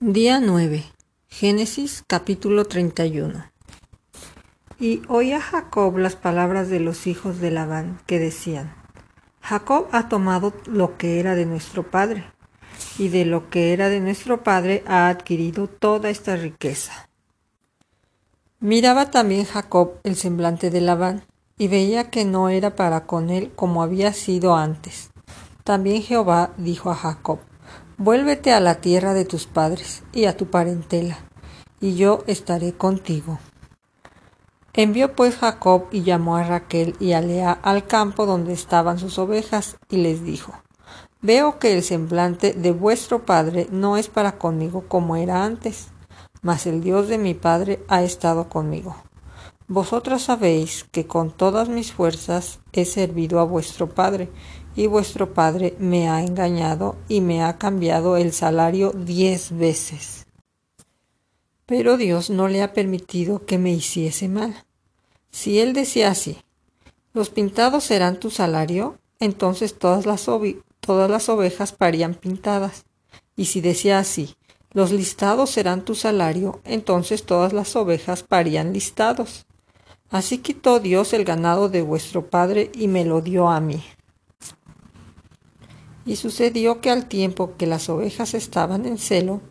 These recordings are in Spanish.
Día 9. Génesis capítulo 31. Y oía Jacob las palabras de los hijos de Labán, que decían, Jacob ha tomado lo que era de nuestro padre, y de lo que era de nuestro padre ha adquirido toda esta riqueza. Miraba también Jacob el semblante de Labán, y veía que no era para con él como había sido antes. También Jehová dijo a Jacob, Vuélvete a la tierra de tus padres y a tu parentela, y yo estaré contigo. Envió pues Jacob y llamó a Raquel y a Lea al campo donde estaban sus ovejas, y les dijo Veo que el semblante de vuestro padre no es para conmigo como era antes, mas el Dios de mi padre ha estado conmigo. Vosotras sabéis que con todas mis fuerzas he servido a vuestro padre, y vuestro padre me ha engañado y me ha cambiado el salario diez veces. Pero Dios no le ha permitido que me hiciese mal. Si él decía así, los pintados serán tu salario, entonces todas las, todas las ovejas parían pintadas. Y si decía así, los listados serán tu salario, entonces todas las ovejas parían listados. Así quitó Dios el ganado de vuestro padre y me lo dio a mí. Y sucedió que al tiempo que las ovejas estaban en celo,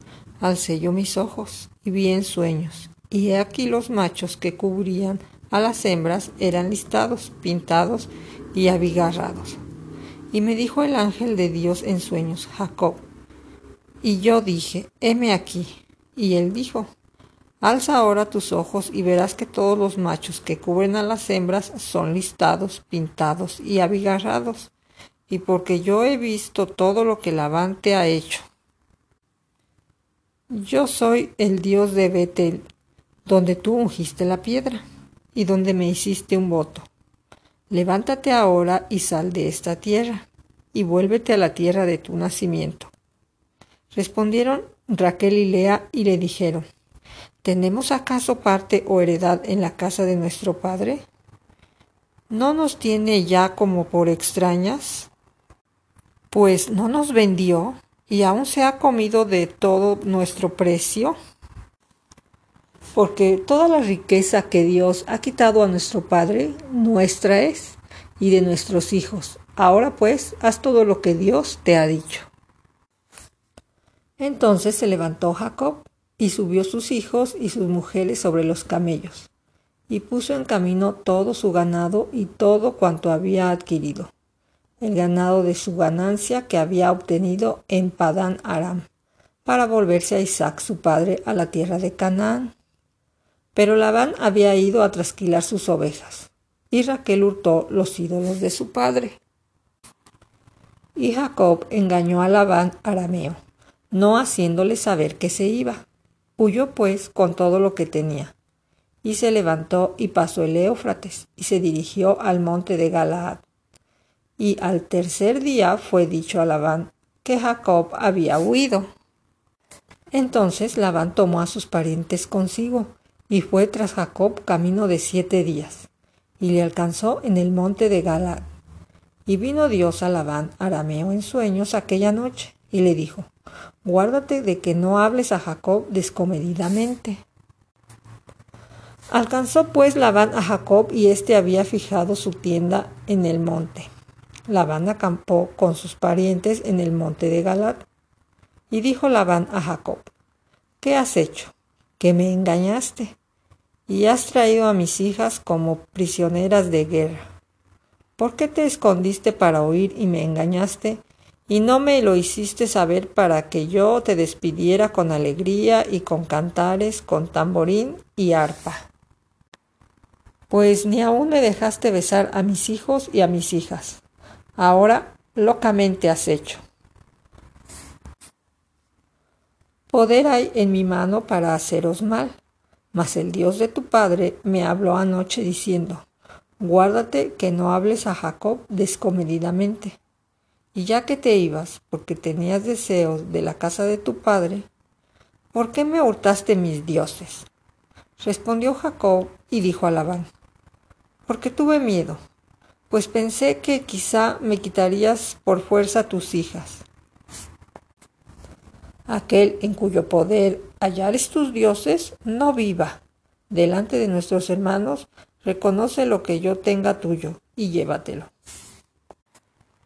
alcé yo mis ojos y vi en sueños, y he aquí los machos que cubrían a las hembras eran listados, pintados y abigarrados. Y me dijo el ángel de Dios en sueños, Jacob. Y yo dije, heme aquí. Y él dijo, Alza ahora tus ojos y verás que todos los machos que cubren a las hembras son listados, pintados y abigarrados y porque yo he visto todo lo que Labán te ha hecho. Yo soy el Dios de Betel, donde tú ungiste la piedra y donde me hiciste un voto. Levántate ahora y sal de esta tierra, y vuélvete a la tierra de tu nacimiento. Respondieron Raquel y Lea y le dijeron, ¿Tenemos acaso parte o heredad en la casa de nuestro padre? ¿No nos tiene ya como por extrañas? Pues no nos vendió y aún se ha comido de todo nuestro precio. Porque toda la riqueza que Dios ha quitado a nuestro Padre, nuestra es, y de nuestros hijos. Ahora pues, haz todo lo que Dios te ha dicho. Entonces se levantó Jacob y subió sus hijos y sus mujeres sobre los camellos, y puso en camino todo su ganado y todo cuanto había adquirido el ganado de su ganancia que había obtenido en Padán Aram, para volverse a Isaac su padre a la tierra de Canaán. Pero Labán había ido a trasquilar sus ovejas, y Raquel hurtó los ídolos de su padre. Y Jacob engañó a Labán arameo, no haciéndole saber que se iba. Huyó pues con todo lo que tenía, y se levantó y pasó el Éufrates, y se dirigió al monte de Galaad y al tercer día fue dicho a Labán que Jacob había huido. Entonces Labán tomó a sus parientes consigo y fue tras Jacob camino de siete días, y le alcanzó en el monte de Galad. Y vino Dios a Labán arameo en sueños aquella noche, y le dijo, Guárdate de que no hables a Jacob descomedidamente. Alcanzó pues Labán a Jacob y éste había fijado su tienda en el monte. Labán acampó con sus parientes en el monte de Galad. Y dijo Labán a Jacob, ¿qué has hecho? Que me engañaste y has traído a mis hijas como prisioneras de guerra. ¿Por qué te escondiste para huir y me engañaste? Y no me lo hiciste saber para que yo te despidiera con alegría y con cantares, con tamborín y arpa. Pues ni aún me dejaste besar a mis hijos y a mis hijas ahora locamente has hecho. Poder hay en mi mano para haceros mal, mas el Dios de tu padre me habló anoche diciendo, guárdate que no hables a Jacob descomedidamente. Y ya que te ibas, porque tenías deseos de la casa de tu padre, ¿por qué me hurtaste mis dioses? Respondió Jacob y dijo a Labán, porque tuve miedo, pues pensé que quizá me quitarías por fuerza tus hijas. aquel en cuyo poder hallares tus dioses, no viva. Delante de nuestros hermanos, reconoce lo que yo tenga tuyo y llévatelo.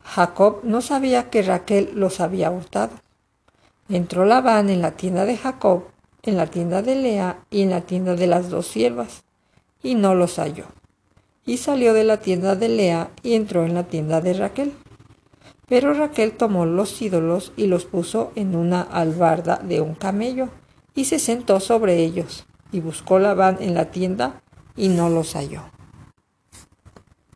Jacob no sabía que Raquel los había hurtado. Entró Labán en la tienda de Jacob, en la tienda de Lea y en la tienda de las dos siervas, y no los halló. Y salió de la tienda de Lea y entró en la tienda de Raquel. Pero Raquel tomó los ídolos y los puso en una albarda de un camello, y se sentó sobre ellos, y buscó Labán en la tienda, y no los halló.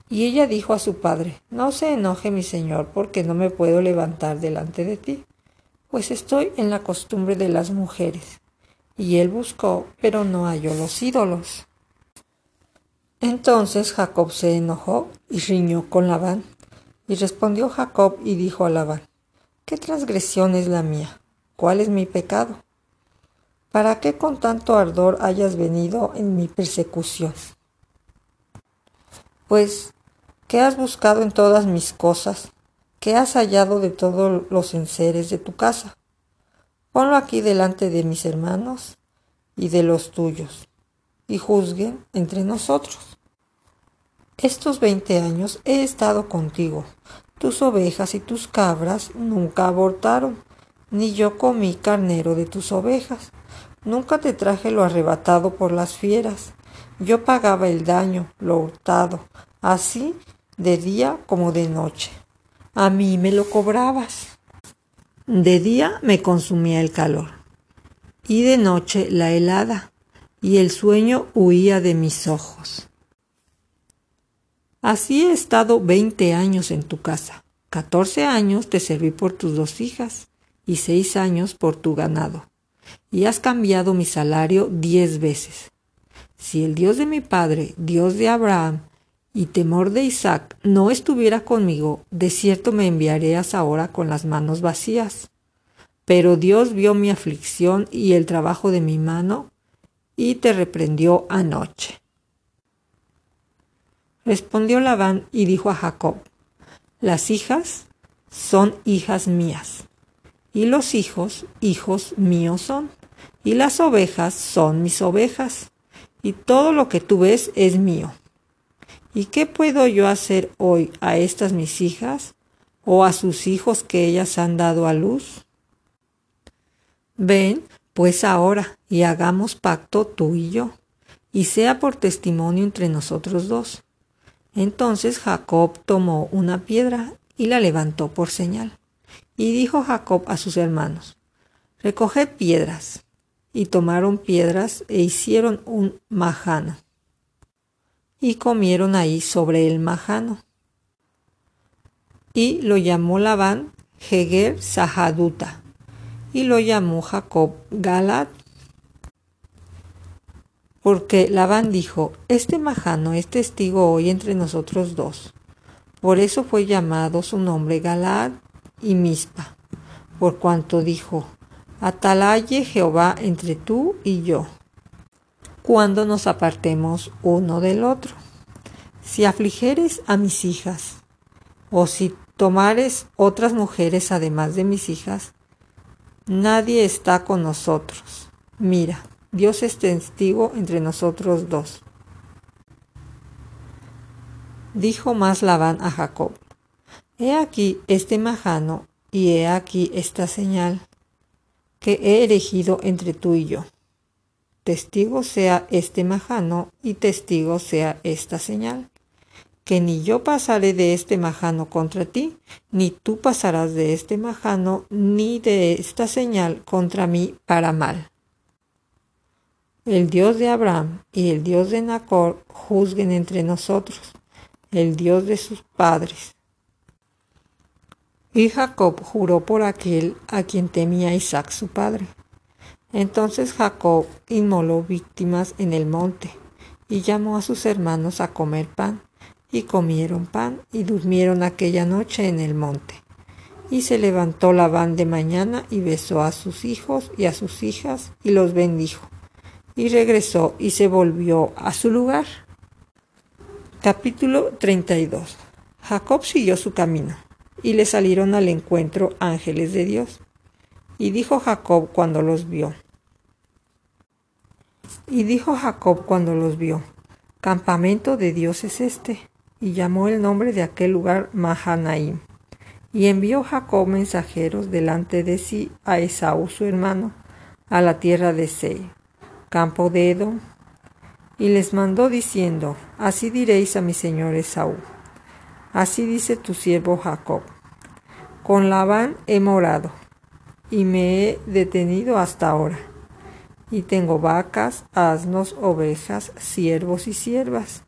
Y ella dijo a su padre, No se enoje mi señor, porque no me puedo levantar delante de ti, pues estoy en la costumbre de las mujeres. Y él buscó, pero no halló los ídolos. Entonces Jacob se enojó y riñó con Labán. Y respondió Jacob y dijo a Labán, ¿qué transgresión es la mía? ¿Cuál es mi pecado? ¿Para qué con tanto ardor hayas venido en mi persecución? Pues, ¿qué has buscado en todas mis cosas? ¿Qué has hallado de todos los enseres de tu casa? Ponlo aquí delante de mis hermanos y de los tuyos, y juzguen entre nosotros. Estos veinte años he estado contigo. Tus ovejas y tus cabras nunca abortaron, ni yo comí carnero de tus ovejas. Nunca te traje lo arrebatado por las fieras. Yo pagaba el daño, lo hurtado, así de día como de noche. A mí me lo cobrabas. De día me consumía el calor, y de noche la helada, y el sueño huía de mis ojos. Así he estado veinte años en tu casa. Catorce años te serví por tus dos hijas y seis años por tu ganado. Y has cambiado mi salario diez veces. Si el Dios de mi padre, Dios de Abraham y temor de Isaac no estuviera conmigo, de cierto me enviarías ahora con las manos vacías. Pero Dios vio mi aflicción y el trabajo de mi mano y te reprendió anoche. Respondió Labán y dijo a Jacob, Las hijas son hijas mías, y los hijos hijos míos son, y las ovejas son mis ovejas, y todo lo que tú ves es mío. ¿Y qué puedo yo hacer hoy a estas mis hijas o a sus hijos que ellas han dado a luz? Ven, pues ahora, y hagamos pacto tú y yo, y sea por testimonio entre nosotros dos entonces Jacob tomó una piedra y la levantó por señal. Y dijo Jacob a sus hermanos, Recoged piedras. Y tomaron piedras e hicieron un majano. Y comieron ahí sobre el majano. Y lo llamó Labán Heger Sahaduta. Y lo llamó Jacob Galad porque Labán dijo, Este majano es testigo hoy entre nosotros dos. Por eso fue llamado su nombre Galaad y Mispa, por cuanto dijo, Atalaye Jehová entre tú y yo, cuando nos apartemos uno del otro. Si afligeres a mis hijas, o si tomares otras mujeres además de mis hijas, nadie está con nosotros. Mira, Dios es testigo entre nosotros dos. Dijo más Labán a Jacob, He aquí este majano y he aquí esta señal que he elegido entre tú y yo. Testigo sea este majano y testigo sea esta señal, que ni yo pasaré de este majano contra ti, ni tú pasarás de este majano, ni de esta señal contra mí para mal el Dios de Abraham y el Dios de Nacor juzguen entre nosotros, el Dios de sus padres. Y Jacob juró por aquel a quien temía Isaac su padre. Entonces Jacob inmoló víctimas en el monte y llamó a sus hermanos a comer pan, y comieron pan y durmieron aquella noche en el monte. Y se levantó Labán de mañana y besó a sus hijos y a sus hijas y los bendijo y regresó y se volvió a su lugar. Capítulo 32. Jacob siguió su camino y le salieron al encuentro ángeles de Dios. Y dijo Jacob cuando los vio. Y dijo Jacob cuando los vio, Campamento de Dios es este, y llamó el nombre de aquel lugar Mahanaim. Y envió Jacob mensajeros delante de sí a Esaú su hermano, a la tierra de campo de Edom, y les mandó diciendo, Así diréis a mi señor Esaú, así dice tu siervo Jacob, con Labán he morado, y me he detenido hasta ahora, y tengo vacas, asnos, ovejas, siervos y siervas.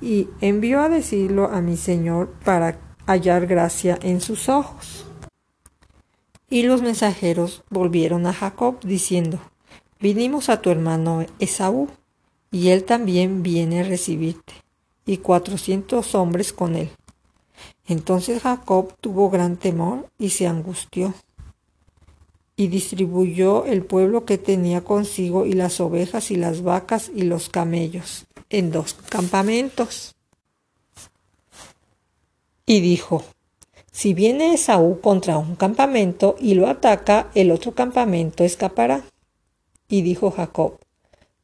Y envió a decirlo a mi señor para hallar gracia en sus ojos. Y los mensajeros volvieron a Jacob diciendo, vinimos a tu hermano Esaú, y él también viene a recibirte, y cuatrocientos hombres con él. Entonces Jacob tuvo gran temor y se angustió, y distribuyó el pueblo que tenía consigo y las ovejas y las vacas y los camellos en dos campamentos. Y dijo, si viene Esaú contra un campamento y lo ataca, el otro campamento escapará. Y dijo Jacob,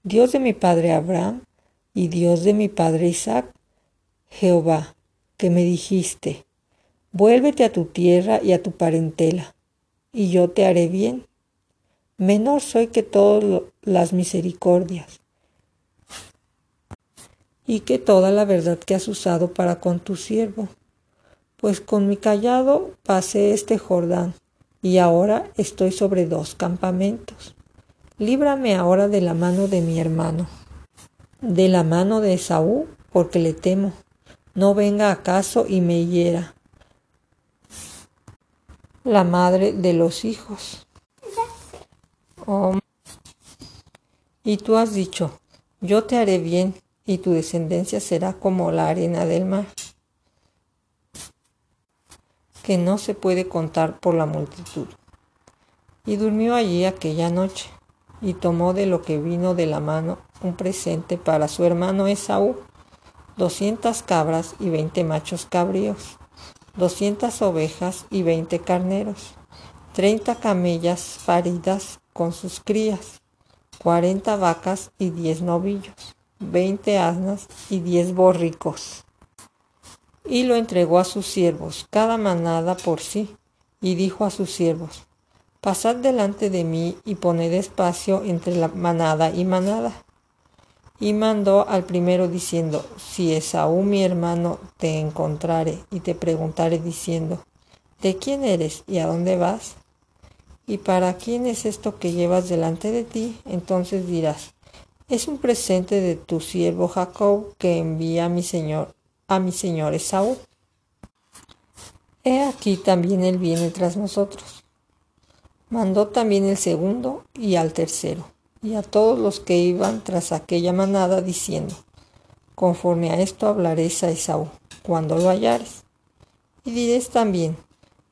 Dios de mi padre Abraham y Dios de mi padre Isaac, Jehová, que me dijiste, vuélvete a tu tierra y a tu parentela, y yo te haré bien. Menor soy que todas las misericordias, y que toda la verdad que has usado para con tu siervo, pues con mi callado pasé este Jordán, y ahora estoy sobre dos campamentos. Líbrame ahora de la mano de mi hermano, de la mano de Esaú, porque le temo. No venga acaso y me hiera. La madre de los hijos. Oh. Y tú has dicho, yo te haré bien, y tu descendencia será como la arena del mar, que no se puede contar por la multitud. Y durmió allí aquella noche y tomó de lo que vino de la mano un presente para su hermano Esaú, doscientas cabras y veinte machos cabríos, doscientas ovejas y veinte carneros, treinta camellas paridas con sus crías, cuarenta vacas y diez novillos, veinte asnas y diez borricos. Y lo entregó a sus siervos, cada manada por sí, y dijo a sus siervos, Pasad delante de mí y poned espacio entre la manada y manada. Y mandó al primero diciendo, Si Esaú mi hermano te encontrare y te preguntare diciendo, ¿de quién eres y a dónde vas? ¿Y para quién es esto que llevas delante de ti? Entonces dirás, es un presente de tu siervo Jacob que envía a mi señor, a mi señor Esaú. He aquí también él viene tras nosotros Mandó también el segundo y al tercero, y a todos los que iban tras aquella manada, diciendo, Conforme a esto hablaréis a Esaú, cuando lo hallares. Y diréis también,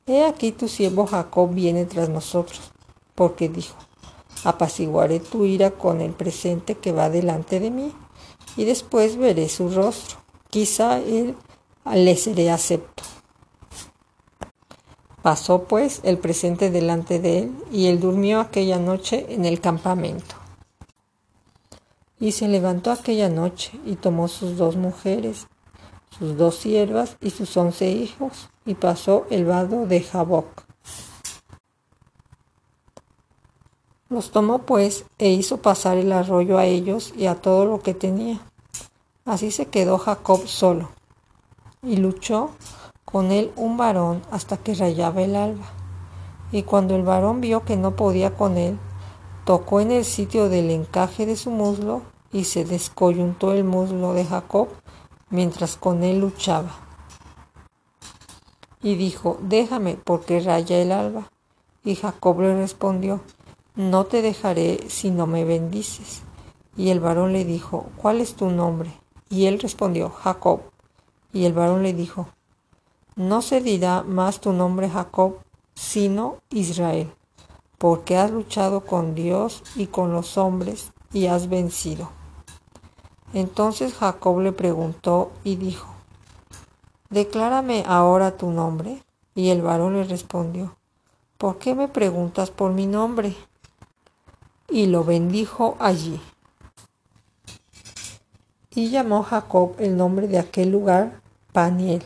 He aquí tu siervo Jacob viene tras nosotros, porque dijo, apaciguaré tu ira con el presente que va delante de mí, y después veré su rostro. Quizá él le seré acepto. Pasó pues el presente delante de él, y él durmió aquella noche en el campamento. Y se levantó aquella noche y tomó sus dos mujeres, sus dos siervas y sus once hijos, y pasó el vado de Jaboc. Los tomó pues e hizo pasar el arroyo a ellos y a todo lo que tenía. Así se quedó Jacob solo, y luchó con él un varón hasta que rayaba el alba. Y cuando el varón vio que no podía con él, tocó en el sitio del encaje de su muslo y se descoyuntó el muslo de Jacob mientras con él luchaba. Y dijo, déjame porque raya el alba. Y Jacob le respondió, no te dejaré si no me bendices. Y el varón le dijo, ¿cuál es tu nombre? Y él respondió, Jacob. Y el varón le dijo, no se dirá más tu nombre Jacob, sino Israel, porque has luchado con Dios y con los hombres y has vencido. Entonces Jacob le preguntó y dijo, Declárame ahora tu nombre. Y el varón le respondió, ¿por qué me preguntas por mi nombre? Y lo bendijo allí. Y llamó Jacob el nombre de aquel lugar Paniel,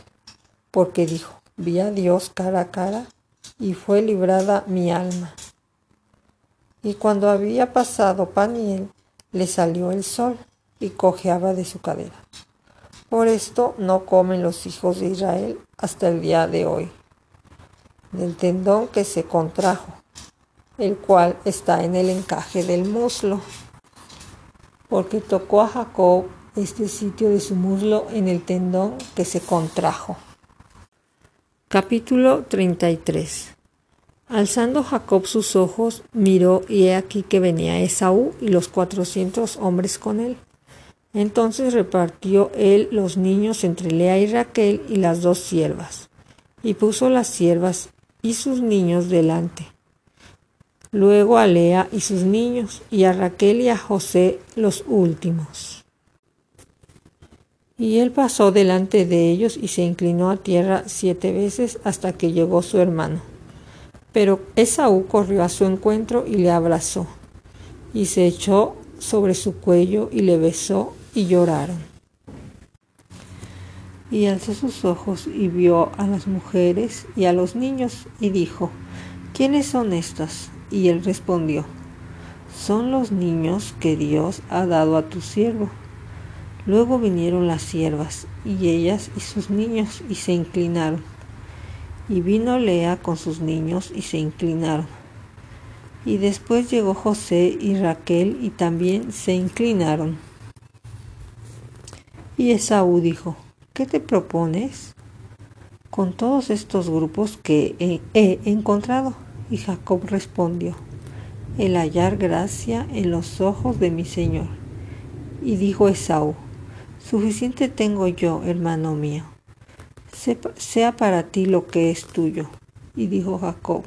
porque dijo, vi a Dios cara a cara y fue librada mi alma. Y cuando había pasado Paniel, le salió el sol y cojeaba de su cadera. Por esto no comen los hijos de Israel hasta el día de hoy, del tendón que se contrajo, el cual está en el encaje del muslo, porque tocó a Jacob este sitio de su muslo en el tendón que se contrajo. Capítulo 33 Alzando Jacob sus ojos, miró y he aquí que venía Esaú y los cuatrocientos hombres con él. Entonces repartió él los niños entre Lea y Raquel y las dos siervas, y puso las siervas y sus niños delante. Luego a Lea y sus niños, y a Raquel y a José los últimos. Y él pasó delante de ellos y se inclinó a tierra siete veces hasta que llegó su hermano. Pero Esaú corrió a su encuentro y le abrazó, y se echó sobre su cuello y le besó y lloraron. Y alzó sus ojos y vio a las mujeres y a los niños y dijo, ¿quiénes son estos? Y él respondió, son los niños que Dios ha dado a tu siervo. Luego vinieron las siervas y ellas y sus niños y se inclinaron. Y vino Lea con sus niños y se inclinaron. Y después llegó José y Raquel y también se inclinaron. Y Esaú dijo, ¿qué te propones con todos estos grupos que he, encontrado? Y Jacob respondió, el hallar gracia en los ojos de mi Señor. Y dijo Esaú, suficiente tengo yo, hermano mío sea para ti lo que es tuyo. Y dijo Jacob,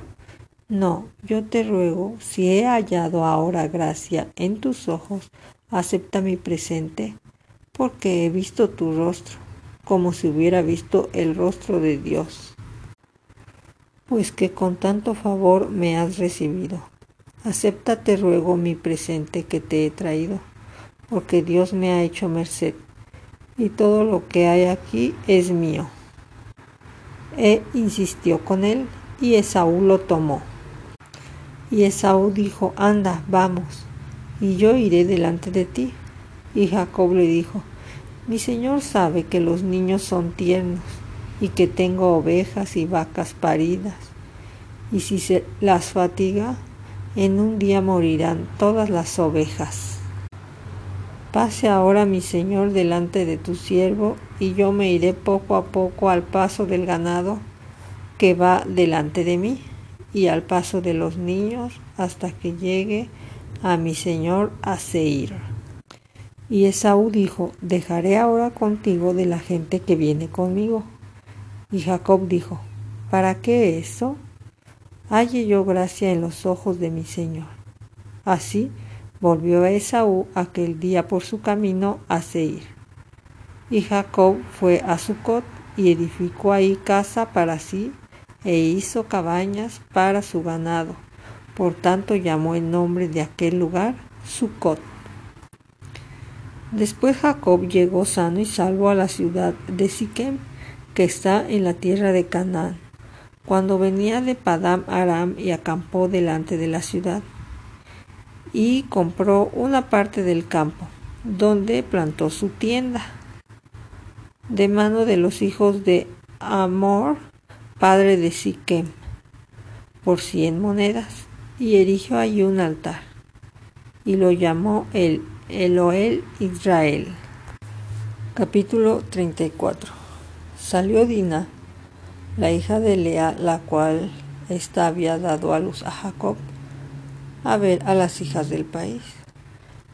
no, yo te ruego, si he hallado ahora gracia en tus ojos, acepta mi presente, porque he visto tu rostro, como si hubiera visto el rostro de Dios. Pues que con tanto favor me has recibido. Acepta, te ruego, mi presente que te he traído, porque Dios me ha hecho merced, y todo lo que hay aquí es mío e insistió con él, y Esaú lo tomó. Y Esaú dijo, anda, vamos, y yo iré delante de ti. Y Jacob le dijo, mi señor sabe que los niños son tiernos, y que tengo ovejas y vacas paridas, y si se las fatiga, en un día morirán todas las ovejas. Pase ahora mi señor delante de tu siervo, y yo me iré poco a poco al paso del ganado que va delante de mí, y al paso de los niños, hasta que llegue a mi señor a Seir. Y Esaú dijo, dejaré ahora contigo de la gente que viene conmigo. Y Jacob dijo, ¿para qué eso? Halle yo gracia en los ojos de mi señor. Así Volvió Esaú aquel día por su camino a Seir. Y Jacob fue a Sucot y edificó ahí casa para sí e hizo cabañas para su ganado. Por tanto llamó el nombre de aquel lugar Sucot. Después Jacob llegó sano y salvo a la ciudad de Siquem, que está en la tierra de Canaán, cuando venía de Padam Aram y acampó delante de la ciudad y compró una parte del campo, donde plantó su tienda, de mano de los hijos de Amor, padre de Siquem, por cien monedas, y erigió allí un altar, y lo llamó el Eloel Israel. Capítulo 34 Salió Dina, la hija de Lea, la cual ésta había dado a luz a Jacob, a ver a las hijas del país.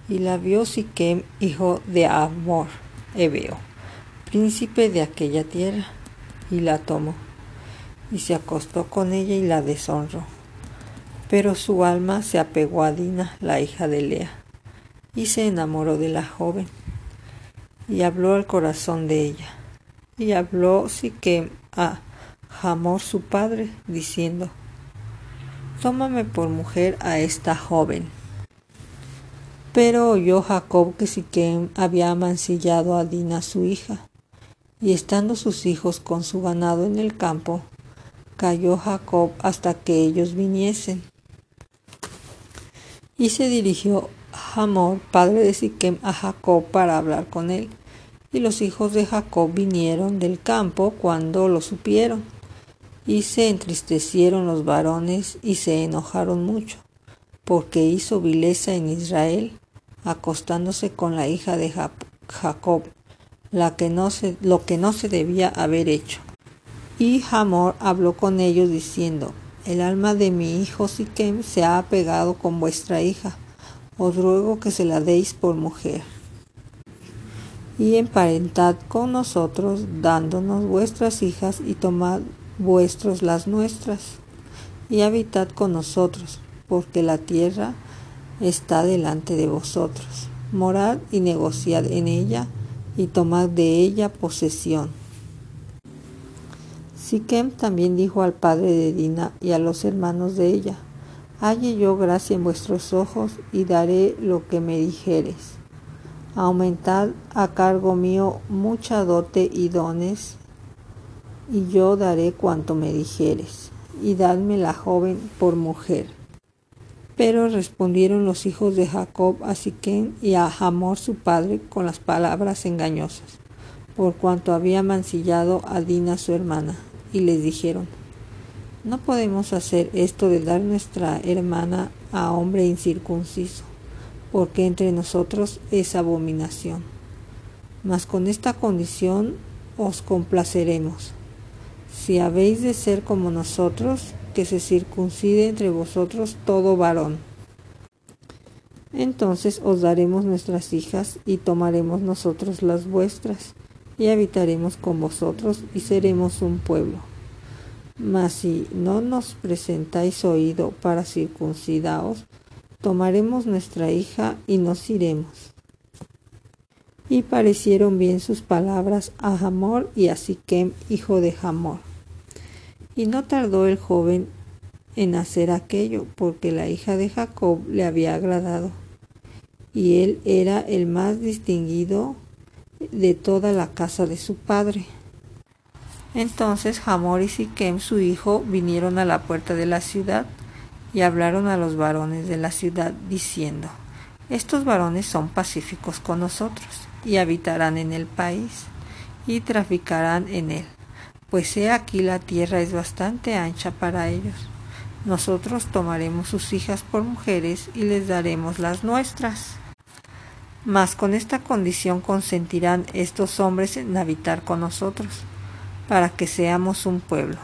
Y la vio Siquem, hijo de Amor, Ebeo, príncipe de aquella tierra, y la tomó, y se acostó con ella y la deshonró. Pero su alma se apegó a Dina, la hija de Lea, y se enamoró de la joven, y habló al corazón de ella. Y habló Siquem a Hamor su padre, diciendo, tómame por mujer a esta joven. Pero oyó Jacob que Siquem había amancillado a Dina su hija, y estando sus hijos con su ganado en el campo, cayó Jacob hasta que ellos viniesen. Y se dirigió Hamor, padre de Siquem, a Jacob para hablar con él. Y los hijos de Jacob vinieron del campo cuando lo supieron. Y se entristecieron los varones y se enojaron mucho, porque hizo vileza en Israel, acostándose con la hija de Jacob, la que no se, lo que no se debía haber hecho. Y Hamor habló con ellos diciendo, El alma de mi hijo Siquem se ha apegado con vuestra hija os ruego que se la deis por mujer. Y emparentad con nosotros, dándonos vuestras hijas, y tomad vuestros las nuestras, y habitad con nosotros, porque la tierra está delante de vosotros. Morad y negociad en ella, y tomad de ella posesión. Siquem también dijo al padre de Dina y a los hermanos de ella, halle yo gracia en vuestros ojos y daré lo que me dijeres. Aumentad a cargo mío mucha dote y dones, y yo daré cuanto me dijeres, y dadme la joven por mujer. Pero respondieron los hijos de Jacob a Siquén y a Hamor su padre con las palabras engañosas, por cuanto había mancillado a Dina su hermana, y les dijeron, no podemos hacer esto de dar nuestra hermana a hombre incircunciso, porque entre nosotros es abominación. Mas con esta condición os complaceremos. Si habéis de ser como nosotros, que se circuncide entre vosotros todo varón. Entonces os daremos nuestras hijas y tomaremos nosotros las vuestras, y habitaremos con vosotros y seremos un pueblo. Mas si no nos presentáis oído para circuncidaos, tomaremos nuestra hija y nos iremos. Y parecieron bien sus palabras a Hamor y a Siquem, hijo de Hamor. Y no tardó el joven en hacer aquello, porque la hija de Jacob le había agradado, y él era el más distinguido de toda la casa de su padre. Entonces Hamor y Siquem, su hijo, vinieron a la puerta de la ciudad y hablaron a los varones de la ciudad, diciendo, Estos varones son pacíficos con nosotros, y habitarán en el país, y traficarán en él, pues he aquí la tierra es bastante ancha para ellos. Nosotros tomaremos sus hijas por mujeres y les daremos las nuestras. Mas con esta condición consentirán estos hombres en habitar con nosotros para que seamos un pueblo,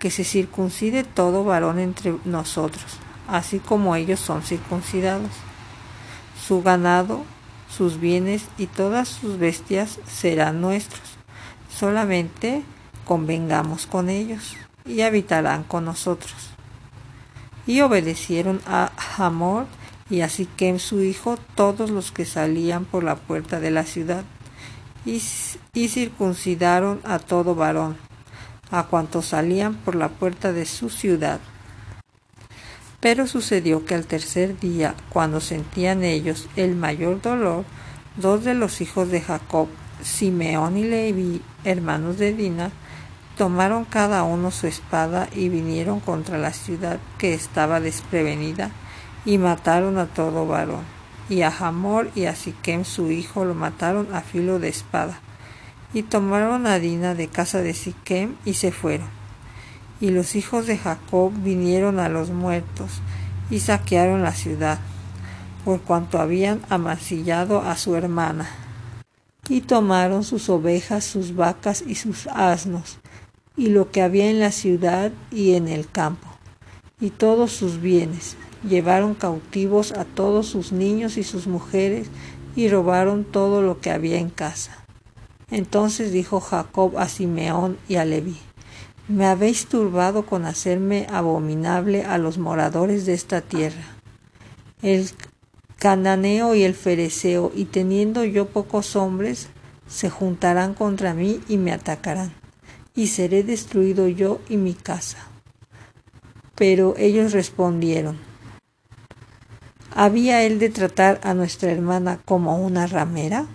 que se circuncide todo varón entre nosotros, así como ellos son circuncidados. Su ganado, sus bienes y todas sus bestias serán nuestros. Solamente convengamos con ellos y habitarán con nosotros. Y obedecieron a Hamor y a Siquem su hijo todos los que salían por la puerta de la ciudad y, circuncidaron a todo varón, a cuantos salían por la puerta de su ciudad. Pero sucedió que al tercer día, cuando sentían ellos el mayor dolor, dos de los hijos de Jacob, Simeón y Levi, hermanos de Dina, tomaron cada uno su espada y vinieron contra la ciudad que estaba desprevenida y mataron a todo varón y a Hamor y a Siquem su hijo lo mataron a filo de espada. Y tomaron a Dina de casa de Siquem y se fueron. Y los hijos de Jacob vinieron a los muertos y saquearon la ciudad, por cuanto habían amasillado a su hermana. Y tomaron sus ovejas, sus vacas y sus asnos, y lo que había en la ciudad y en el campo, y todos sus bienes, llevaron cautivos a todos sus niños y sus mujeres y robaron todo lo que había en casa. Entonces dijo Jacob a Simeón y a Leví, Me habéis turbado con hacerme abominable a los moradores de esta tierra. El cananeo y el fereceo, y teniendo yo pocos hombres, se juntarán contra mí y me atacarán, y seré destruido yo y mi casa. Pero ellos respondieron, ¿había él de tratar a nuestra hermana como una ramera?